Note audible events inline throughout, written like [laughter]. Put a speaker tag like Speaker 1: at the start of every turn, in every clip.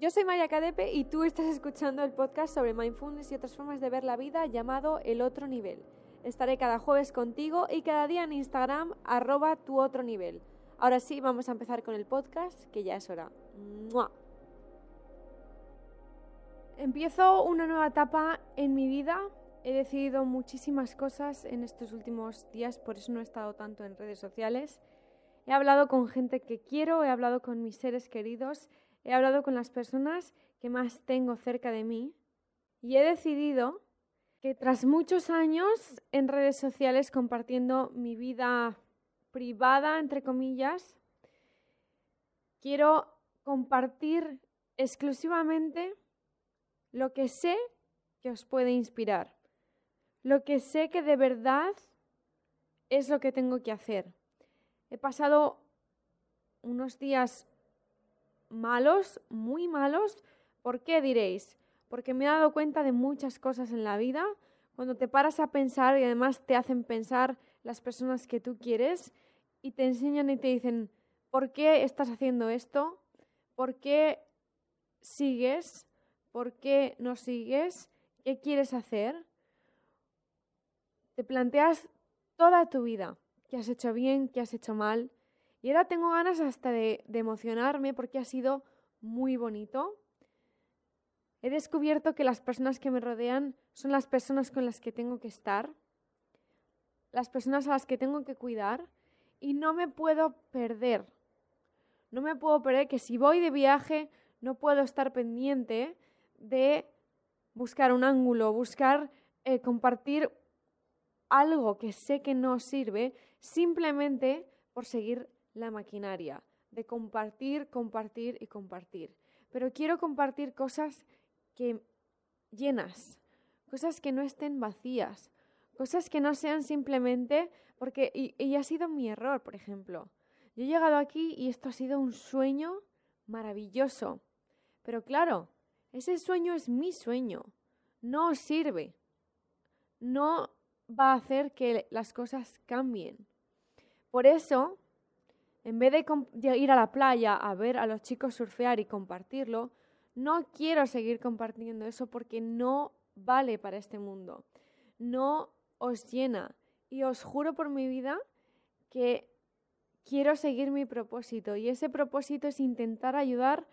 Speaker 1: Yo soy María Cadepe y tú estás escuchando el podcast sobre mindfulness y otras formas de ver la vida llamado El Otro Nivel. Estaré cada jueves contigo y cada día en Instagram arroba tu otro nivel. Ahora sí, vamos a empezar con el podcast, que ya es hora. Empiezo una nueva etapa en mi vida. He decidido muchísimas cosas en estos últimos días, por eso no he estado tanto en redes sociales. He hablado con gente que quiero, he hablado con mis seres queridos, he hablado con las personas que más tengo cerca de mí y he decidido que tras muchos años en redes sociales compartiendo mi vida privada, entre comillas, quiero compartir exclusivamente lo que sé que os puede inspirar, lo que sé que de verdad es lo que tengo que hacer. He pasado unos días malos, muy malos. ¿Por qué diréis? Porque me he dado cuenta de muchas cosas en la vida. Cuando te paras a pensar y además te hacen pensar las personas que tú quieres y te enseñan y te dicen, ¿por qué estás haciendo esto? ¿Por qué sigues? ¿Por qué no sigues? ¿Qué quieres hacer? Te planteas toda tu vida, qué has hecho bien, qué has hecho mal, y ahora tengo ganas hasta de, emocionarme porque ha sido muy bonito. He descubierto que las personas que me rodean son las personas con las que tengo que estar, las personas a las que tengo que cuidar y no me puedo perder. No me puedo perder que si voy de viaje no puedo estar pendiente de buscar un ángulo, buscar eh, compartir algo que sé que no sirve simplemente por seguir la maquinaria de compartir, compartir y compartir. Pero quiero compartir cosas que llenas, cosas que no estén vacías, cosas que no sean simplemente porque, y, ha sido mi error, por ejemplo. Yo he llegado aquí y esto ha sido un sueño maravilloso. Pero claro, ese sueño es mi sueño, no sirve, no va a hacer que las cosas cambien. Por eso en vez de ir a la playa a ver a los chicos surfear y compartirlo, no quiero seguir compartiendo eso porque no vale para este mundo. No os llena. Y os juro por mi vida que quiero seguir mi propósito. Y ese propósito es intentar ayudar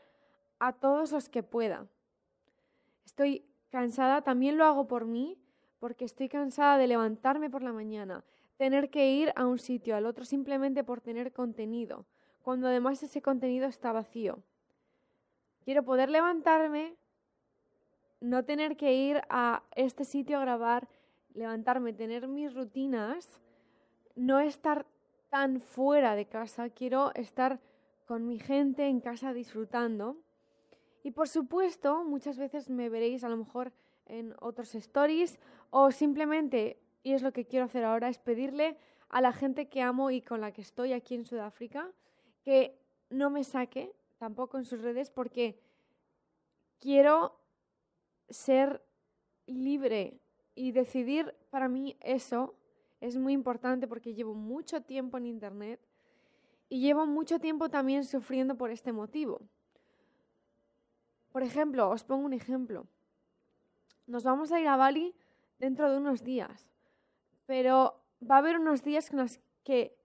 Speaker 1: a todos los que pueda. Estoy cansada, también lo hago por mí, porque estoy cansada de levantarme por la mañana, tener que ir a un sitio al otro simplemente por tener contenido, cuando además ese contenido está vacío. Quiero poder levantarme, no tener que ir a este sitio a grabar, levantarme, tener mis rutinas, no estar tan fuera de casa, quiero estar con mi gente en casa disfrutando. Y por supuesto, muchas veces me veréis a lo mejor en otros stories o simplemente y es lo que quiero hacer ahora, es pedirle a la gente que amo y con la que estoy aquí en Sudáfrica que no me saque tampoco en sus redes porque quiero ser libre y decidir para mí eso es muy importante porque llevo mucho tiempo en Internet y llevo mucho tiempo también sufriendo por este motivo. Por ejemplo, os pongo un ejemplo. Nos vamos a ir a Bali dentro de unos días pero va a haber unos días con los que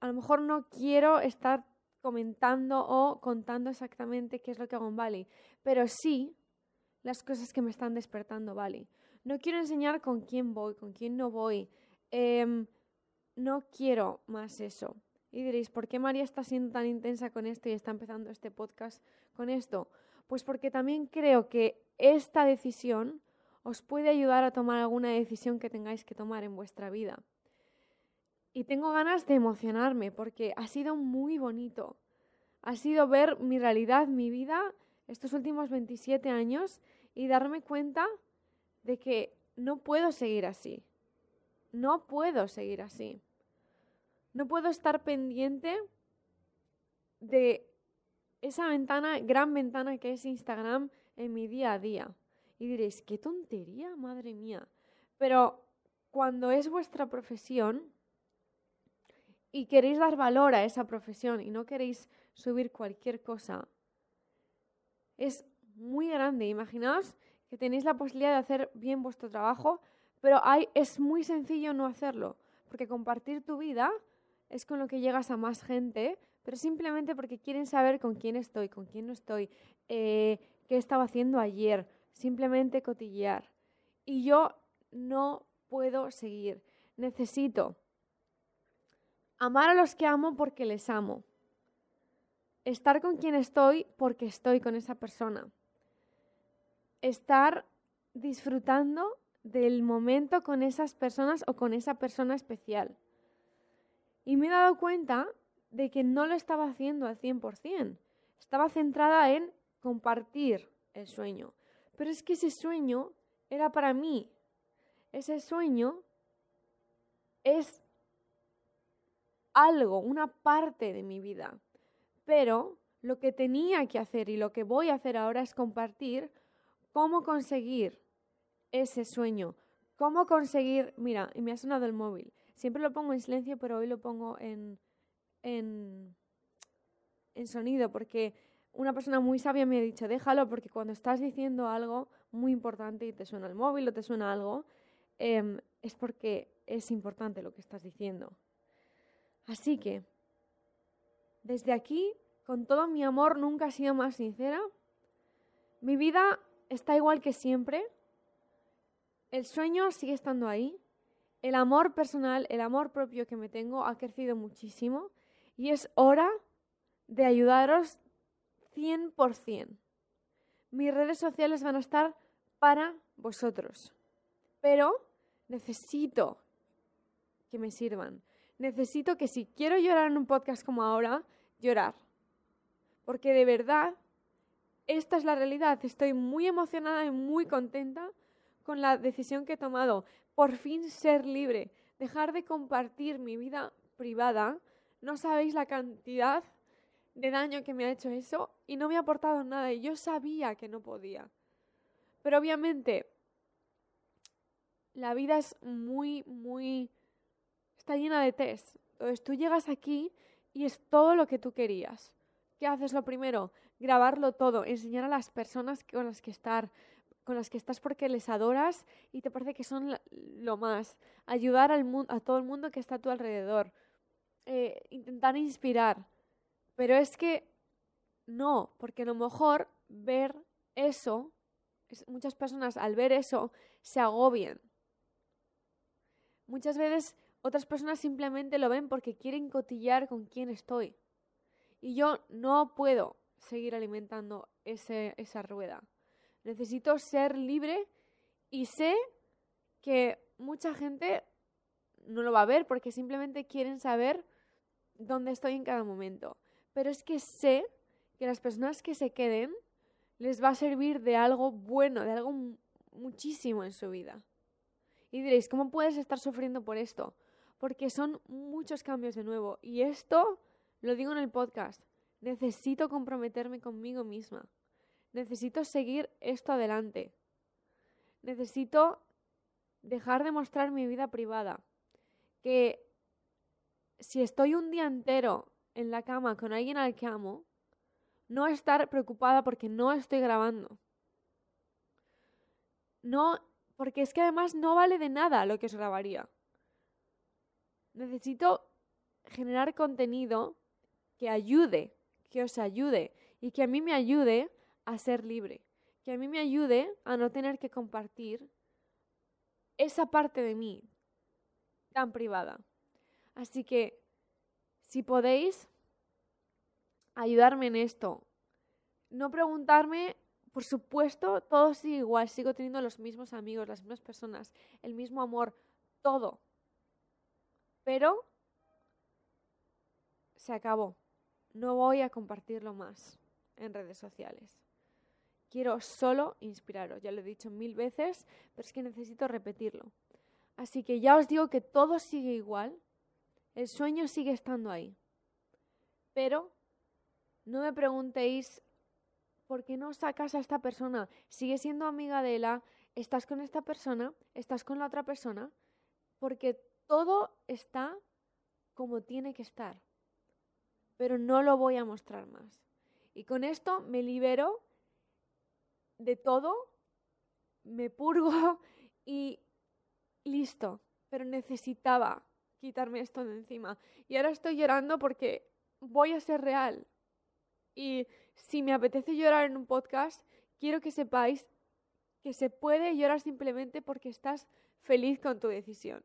Speaker 1: a lo mejor no quiero estar comentando o contando exactamente qué es lo que hago en Bali, pero sí las cosas que me están despertando Bali. No quiero enseñar con quién voy, con quién no voy. Em, no quiero más eso. Y diréis, ¿por qué María está siendo tan intensa con esto y está empezando este podcast con esto? Pues porque también creo que esta decisión os puede ayudar a tomar alguna decisión que tengáis que tomar en vuestra vida. Y tengo ganas de emocionarme porque ha sido muy bonito. Ha sido ver mi realidad, mi vida, estos últimos 27 años y darme cuenta de que no puedo seguir así. No puedo seguir así. No puedo estar pendiente de esa ventana, gran ventana que es Instagram en mi día a día. Y diréis, qué tontería, madre mía. Pero cuando es vuestra profesión y queréis dar valor a esa profesión y no queréis subir cualquier cosa, es muy grande. Imaginaos que tenéis la posibilidad de hacer bien vuestro trabajo, pero hay, es muy sencillo no hacerlo, porque compartir tu vida es con lo que llegas a más gente, pero simplemente porque quieren saber con quién estoy, con quién no estoy, eh, qué estaba haciendo ayer, simplemente cotillear. Y yo no puedo seguir. Necesito amar a los que amo porque les amo. Estar con quien estoy porque estoy con esa persona. Estar disfrutando del momento con esas personas o con esa persona especial. Y me he dado cuenta de que no lo estaba haciendo al 100%. Estaba centrada en compartir el sueño. Pero es que ese sueño era para mí. Ese sueño es algo, una parte de mi vida. Pero lo que tenía que hacer y lo que voy a hacer ahora es compartir cómo conseguir ese sueño, cómo conseguir, mira, y me ha sonado el móvil, siempre lo pongo en silencio, pero hoy lo pongo en, en, en sonido, porque una persona muy sabia me ha dicho, déjalo, porque cuando estás diciendo algo muy importante y te suena el móvil o te suena algo, em, es porque es importante lo que estás diciendo. Así que, desde aquí, con todo mi amor, nunca he sido más sincera. Mi vida está igual que siempre. El sueño sigue estando ahí. El amor personal, el amor propio que me tengo ha crecido muchísimo. Y es hora de ayudaros 100%. Mis redes sociales van a estar para vosotros. Pero necesito que me sirvan necesito que si quiero llorar en un podcast como ahora, llorar. Porque de verdad, esta es la realidad. Estoy muy emocionada y muy contenta con la decisión que he tomado. Por fin ser libre, dejar de compartir mi vida privada. No sabéis la cantidad de daño que me ha hecho eso y no me ha aportado nada y yo sabía que no podía. Pero obviamente la vida es muy, muy está llena de test. Entonces tú llegas aquí y es todo lo que tú querías. ¿Qué haces lo primero? Grabarlo todo, enseñar a las personas con las que estar, con las que estás porque les adoras y te parece que son lo más. Ayudar al a todo el mundo que está a tu alrededor. Eh, intentar inspirar. Pero es que no, porque a lo mejor ver eso, muchas personas al ver eso se agobian. Muchas veces otras personas simplemente lo ven porque quieren cotillar con quién estoy. Y yo no puedo seguir alimentando ese, esa rueda. Necesito ser libre y sé que mucha gente no lo va a ver porque simplemente quieren saber dónde estoy en cada momento. Pero es que sé que las personas que se queden les va a servir de algo bueno, de algo muchísimo en su vida. Y diréis, ¿cómo puedes estar sufriendo por esto? porque son muchos cambios de nuevo. Y esto lo digo en el podcast. Necesito comprometerme conmigo misma. Necesito seguir esto adelante. Necesito dejar de mostrar mi vida privada. Que si estoy un día entero en la cama con alguien al que amo, no estar preocupada porque no estoy grabando. No, porque es que además no vale de nada lo que os grabaría necesito generar contenido que ayude, que os ayude y que a mí me ayude a ser libre, que a mí me ayude a no tener que compartir esa parte de mí tan privada. Así que, si podéis ayudarme en esto, no preguntarme, por supuesto, todo sigue igual, sigo teniendo los mismos amigos, las mismas personas, el mismo amor, todo, pero se acabó. No voy a compartirlo más en redes sociales. Quiero solo inspiraros. Ya lo he dicho mil veces, pero es que necesito repetirlo. Así que ya os digo que todo sigue igual. El sueño sigue estando ahí. Pero no me preguntéis por qué no sacas a esta persona. Sigue siendo amiga de ella. Estás con esta persona. Estás con la otra persona. Porque todo está como tiene que estar, pero no lo voy a mostrar más. Y con esto me libero de todo, me purgo [laughs] y listo. Pero necesitaba quitarme esto de encima. Y ahora estoy llorando porque voy a ser real. Y si me apetece llorar en un podcast, quiero que sepáis que se puede llorar simplemente porque estás feliz con tu decisión.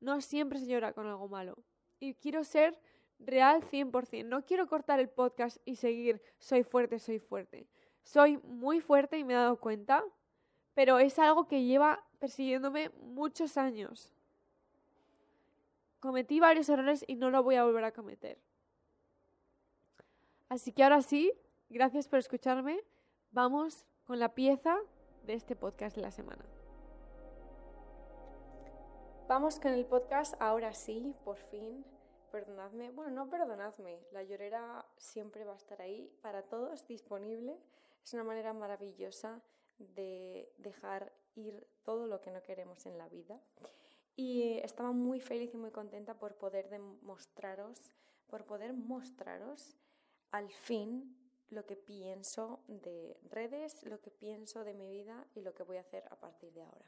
Speaker 1: No siempre se llora con algo malo. Y quiero ser real 100%. No quiero cortar el podcast y seguir soy fuerte, soy fuerte. Soy muy fuerte y me he dado cuenta, pero es algo que lleva persiguiéndome muchos años. Cometí varios errores y no lo voy a volver a cometer. Así que ahora sí, gracias por escucharme. Vamos con la pieza de este podcast de la semana. Vamos con el podcast, ahora sí, por fin. Perdonadme, bueno, no perdonadme, la llorera siempre va a estar ahí para todos, disponible. Es una manera maravillosa de dejar ir todo lo que no queremos en la vida. Y estaba muy feliz y muy contenta por poder demostraros, por poder mostraros al fin lo que pienso de redes, lo que pienso de mi vida y lo que voy a hacer a partir de ahora.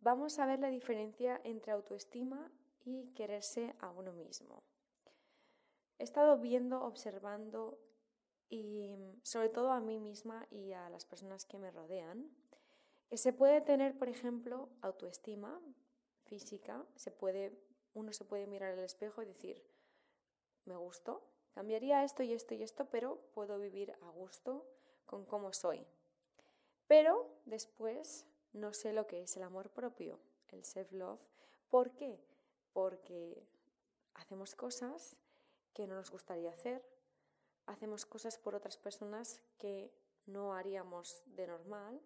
Speaker 1: Vamos a ver la diferencia entre autoestima y quererse a uno mismo. He estado viendo, observando y sobre todo a mí misma y a las personas que me rodean, se puede tener, por ejemplo, autoestima física, se puede, uno se puede mirar al espejo y decir, me gusto, cambiaría esto y esto y esto, pero puedo vivir a gusto con cómo soy. Pero después no sé lo que es el amor propio, el self-love. ¿Por qué? Porque hacemos cosas que no nos gustaría hacer, hacemos cosas por otras personas que no haríamos de normal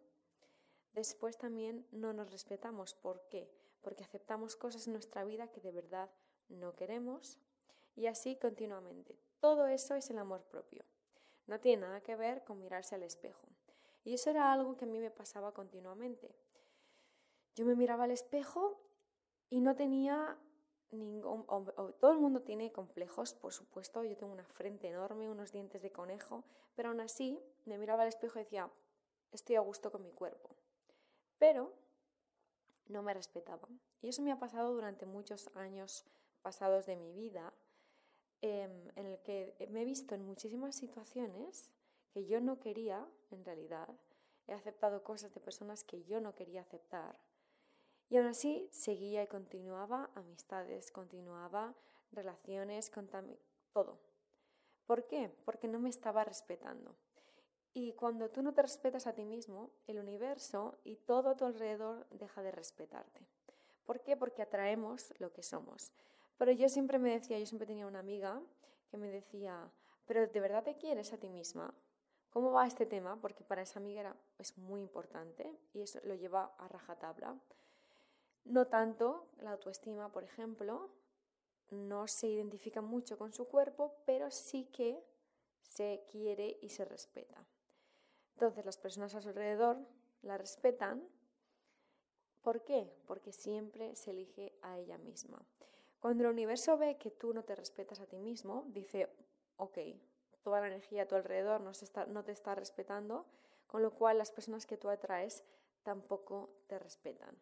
Speaker 1: Después también no nos respetamos. ¿Por qué? Porque aceptamos cosas en nuestra vida que de verdad no queremos y así continuamente. Todo eso es el amor propio. No tiene nada que ver con mirarse al espejo. Y eso era algo que a mí me pasaba continuamente. Yo me miraba al espejo y no tenía ningún... todo el mundo tiene complejos, por supuesto. Yo tengo una frente enorme, unos dientes de conejo, pero aún así me miraba al espejo y decía, estoy a gusto con mi cuerpo pero no me respetaban. Y eso me ha pasado durante muchos años pasados de mi vida, em, en el que me he visto en muchísimas situaciones que yo no quería, en realidad. He aceptado cosas de personas que yo no quería aceptar. Y aún así seguía y continuaba amistades, continuaba relaciones, todo. ¿Por qué? Porque no me estaba respetando. Y cuando tú no te respetas a ti mismo, el universo y todo a tu alrededor deja de respetarte. ¿Por qué? Porque atraemos lo que somos. Pero yo siempre me decía, yo siempre tenía una amiga que me decía, pero ¿de verdad te quieres a ti misma? ¿Cómo va este tema? Porque para esa amiga era, es muy importante y eso lo lleva a rajatabla. No tanto la autoestima, por ejemplo, no se identifica mucho con su cuerpo, pero sí que se quiere y se respeta. Entonces las personas a su alrededor la respetan. ¿Por qué? Porque siempre se elige a ella misma. Cuando el universo ve que tú no te respetas a ti mismo, dice, ok, toda la energía a tu alrededor no, te está respetando, con lo cual las personas que tú atraes tampoco te respetan.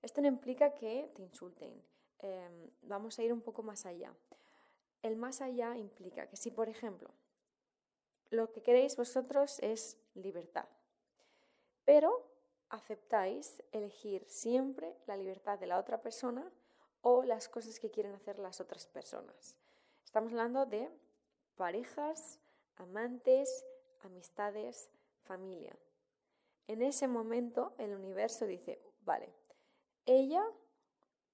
Speaker 1: Esto no implica que te insulten. Em, vamos a ir un poco más allá. El más allá implica que si, por ejemplo, lo que queréis vosotros es libertad. Pero aceptáis elegir siempre la libertad de la otra persona o las cosas que quieren hacer las otras personas. Estamos hablando de parejas, amantes, amistades, familia. En ese momento el universo dice, vale, ella,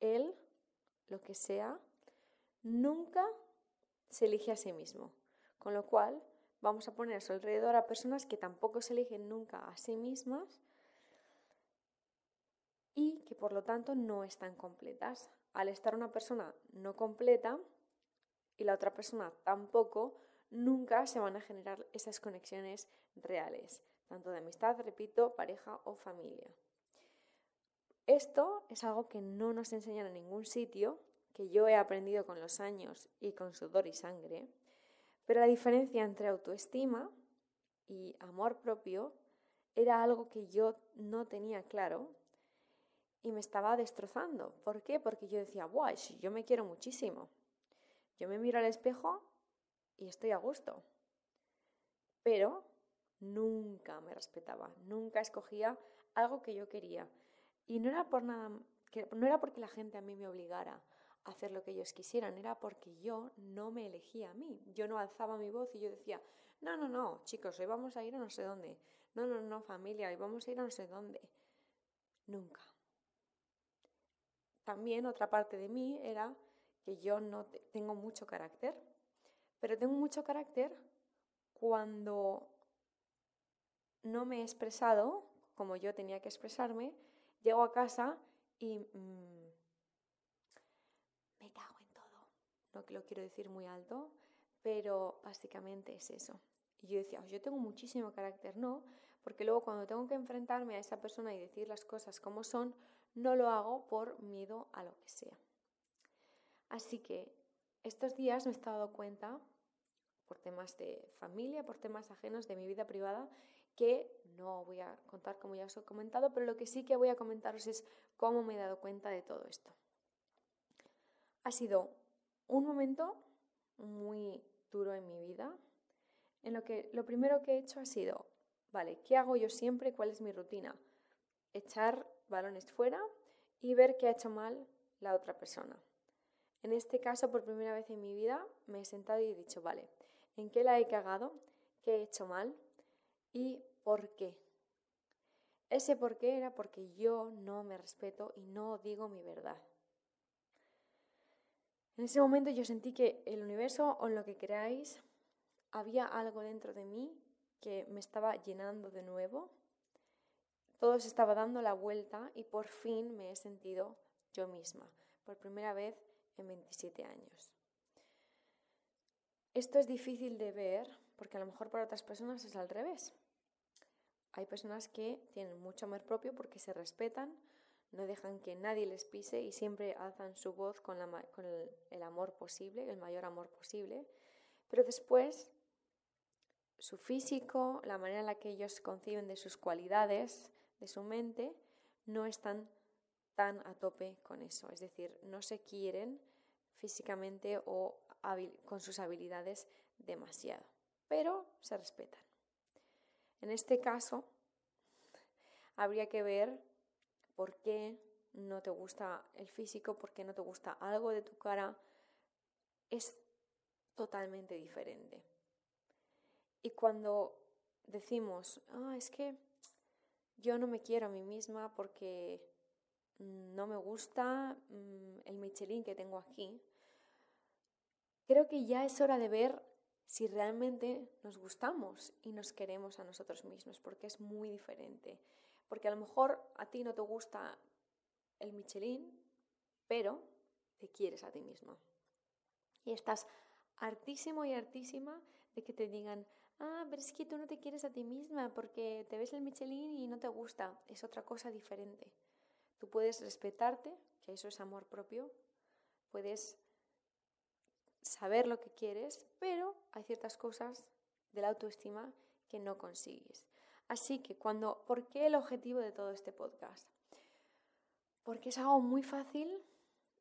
Speaker 1: él, lo que sea, nunca se elige a sí mismo. Con lo cual, vamos a poner a su alrededor a personas que tampoco se eligen nunca a sí mismas y que por lo tanto no están completas. Al estar una persona no completa y la otra persona tampoco, nunca se van a generar esas conexiones reales, tanto de amistad, repito, pareja o familia. Esto es algo que no nos enseñan en ningún sitio, que yo he aprendido con los años y con sudor y sangre, pero la diferencia entre autoestima
Speaker 2: y amor propio era algo que yo no tenía claro y me estaba destrozando. ¿Por qué? Porque yo decía, guay, yo me quiero muchísimo. Yo me miro al espejo y estoy a gusto. Pero nunca me respetaba, nunca escogía algo que yo quería. Y no era por nada, no era porque la gente a mí me obligara hacer lo que ellos quisieran, era porque yo no me elegía a mí. Yo no alzaba mi voz y yo decía, no, no, no, chicos, hoy vamos a ir a no sé dónde. No, no, no, familia, hoy vamos a ir a no sé dónde. Nunca. También otra parte de mí era que yo no tengo mucho carácter, pero tengo mucho carácter cuando no me he expresado como yo tenía que expresarme, llego a casa y mm, me cago en todo. No que lo quiero decir muy alto, pero básicamente es eso. Y yo decía, yo tengo muchísimo carácter, no, porque luego cuando tengo que enfrentarme a esa persona y decir las cosas como son, no lo hago por miedo a lo que sea. Así que estos días me he estado cuenta, por temas de familia, por temas ajenos de mi vida privada, que no voy a contar como ya os he comentado, pero lo que sí que voy a comentaros es cómo me he dado cuenta de todo esto. Ha sido un momento muy duro en mi vida, en lo que lo primero que he hecho ha sido, vale, ¿qué hago yo siempre? ¿Cuál es mi rutina? Echar balones fuera y ver qué ha hecho mal la otra persona. En este caso, por primera vez en mi vida, me he sentado y he dicho, vale, ¿en qué la he cagado? ¿Qué he hecho mal? ¿Y por qué? Ese por qué era porque yo no me respeto y no digo mi verdad. En ese momento yo sentí que el universo o lo que queráis, había algo dentro de mí que me estaba llenando de nuevo. Todo se estaba dando la vuelta y por fin me he sentido yo misma, por primera vez en 27 años. Esto es difícil de ver porque a lo mejor para otras personas es al revés. Hay personas que tienen mucho amor propio porque se respetan, no dejan que nadie les pise y siempre alzan su voz con, el, amor posible, el mayor amor posible. Pero después, su físico, la manera en la que ellos conciben de sus cualidades, de su mente, no están tan a tope con eso. Es decir, no se quieren físicamente o con sus habilidades demasiado, pero se respetan. En este caso, habría que ver por qué no te gusta el físico, por qué no te gusta algo de tu cara. Es totalmente diferente. Y cuando decimos, ah, es que yo no me quiero a mí misma porque no me gusta mm, el Michelin que tengo aquí, creo que ya es hora de ver si realmente nos gustamos y nos queremos a nosotros mismos, porque es muy diferente. Porque a lo mejor a ti no te gusta el Michelin, pero te quieres a ti mismo. Y estás hartísimo y hartísima de que te digan, ah, pero es que tú no te quieres a ti misma porque te ves el Michelin y no te gusta. Es otra cosa diferente. Tú puedes respetarte, que eso es amor propio, puedes saber lo que quieres, pero hay ciertas cosas de la autoestima que no consigues. Así que cuando, ¿por qué el objetivo de todo este podcast? Porque es algo muy fácil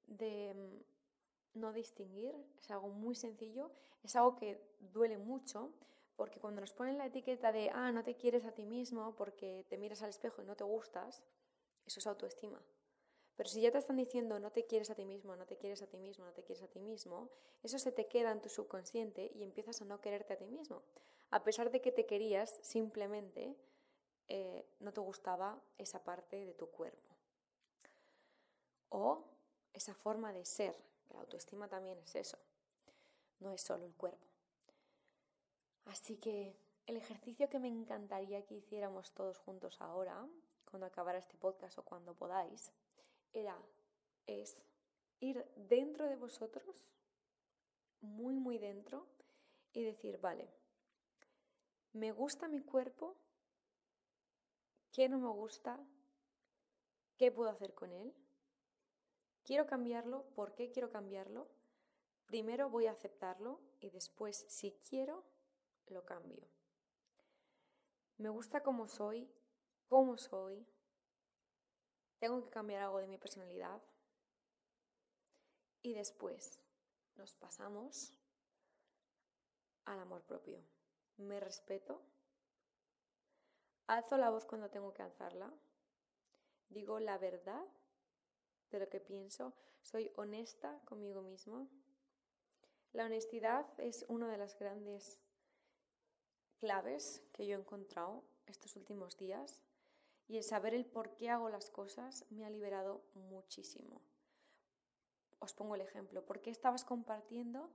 Speaker 2: de mm, no distinguir, es algo muy sencillo, es algo que duele mucho, porque cuando nos ponen la etiqueta de, ah, no te quieres a ti mismo porque te miras al espejo y no te gustas, eso es autoestima. Pero si ya te están diciendo no te quieres a ti mismo, no te quieres a ti mismo, no te quieres a ti mismo, eso se te queda en tu subconsciente y empiezas a no quererte a ti mismo. A pesar de que te querías, simplemente eh, no te gustaba esa parte de tu cuerpo. O esa forma de ser, la autoestima también es eso, no es solo el cuerpo. Así que el ejercicio que me encantaría que hiciéramos todos juntos ahora, cuando acabara este podcast o cuando podáis, era, es ir dentro de vosotros, muy, muy dentro, y decir, vale, me gusta mi cuerpo, ¿qué no me gusta? ¿Qué puedo hacer con él? ¿Quiero cambiarlo? ¿Por qué quiero cambiarlo? Primero voy a aceptarlo y después, si quiero, lo cambio. me gusta como soy, cómo soy, tengo que cambiar algo de mi personalidad. Y después nos pasamos al amor propio. Me respeto. Alzo la voz cuando tengo que alzarla. Digo la verdad de lo que pienso. Soy honesta conmigo mismo. La honestidad es una de las grandes claves que yo he encontrado estos últimos días y el saber el por qué hago las cosas me ha liberado muchísimo. Os pongo el ejemplo. ¿Por qué estabas compartiendo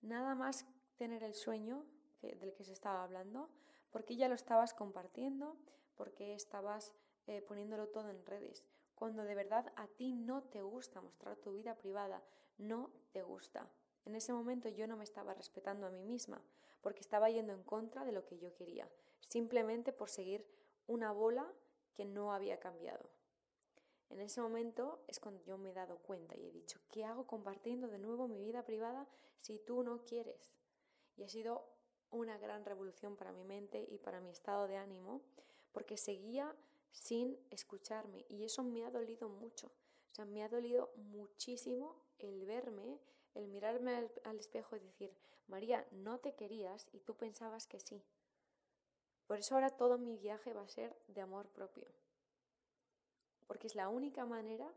Speaker 2: nada más tener el sueño del que se estaba hablando? ¿Por qué ya lo estabas compartiendo? ¿Por qué estabas eh, poniéndolo todo en redes? Cuando de verdad a ti no te gusta mostrar tu vida privada, no te gusta. En ese momento yo no me estaba respetando a mí misma, porque estaba yendo en contra de lo que yo quería, simplemente por seguir una bola que no había cambiado. En ese momento es cuando yo me he dado cuenta y he dicho, ¿qué hago compartiendo de nuevo mi vida privada si tú no quieres? Y ha sido una gran revolución para mi mente y para mi estado de ánimo, porque seguía sin escucharme y eso me ha dolido mucho. O sea, me ha dolido muchísimo el verme, el mirarme al, espejo y decir, María, no te querías y tú pensabas que sí. Por eso ahora todo mi viaje va a ser de amor propio. Porque es la única manera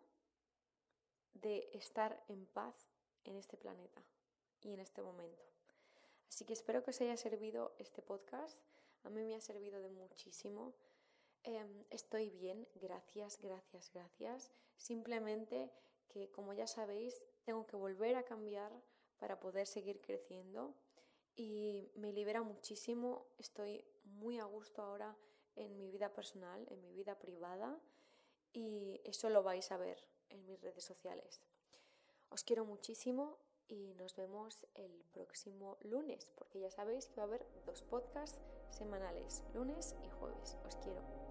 Speaker 2: de estar en paz en este planeta y en este momento. Así que espero que os haya servido este podcast. A mí me ha servido de muchísimo. Em, estoy bien, gracias, gracias, gracias. Simplemente que, como ya sabéis, tengo que volver a cambiar para poder seguir creciendo y me libera muchísimo. Estoy muy a gusto ahora en mi vida personal, en mi vida privada y eso lo vais a ver en mis redes sociales. Os quiero muchísimo y nos vemos el próximo lunes, porque ya sabéis que va a haber dos podcasts semanales, lunes y jueves. Os quiero.